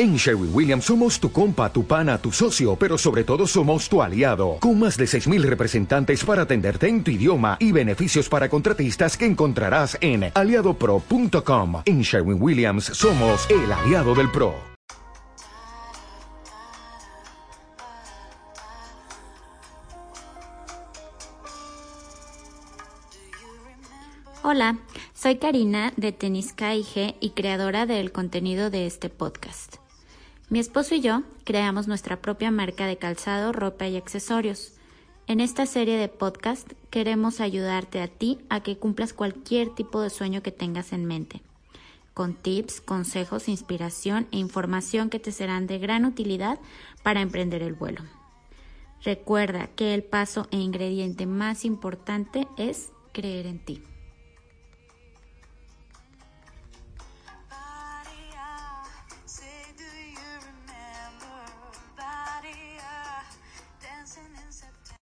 En Sherwin Williams somos tu compa, tu pana, tu socio, pero sobre todo somos tu aliado, con más de 6.000 representantes para atenderte en tu idioma y beneficios para contratistas que encontrarás en aliadopro.com. En Sherwin Williams somos el aliado del PRO. Hola, soy Karina de Tenisca IG y creadora del contenido de este podcast. Mi esposo y yo creamos nuestra propia marca de calzado, ropa y accesorios. En esta serie de podcast queremos ayudarte a ti a que cumplas cualquier tipo de sueño que tengas en mente, con tips, consejos, inspiración e información que te serán de gran utilidad para emprender el vuelo. Recuerda que el paso e ingrediente más importante es creer en ti.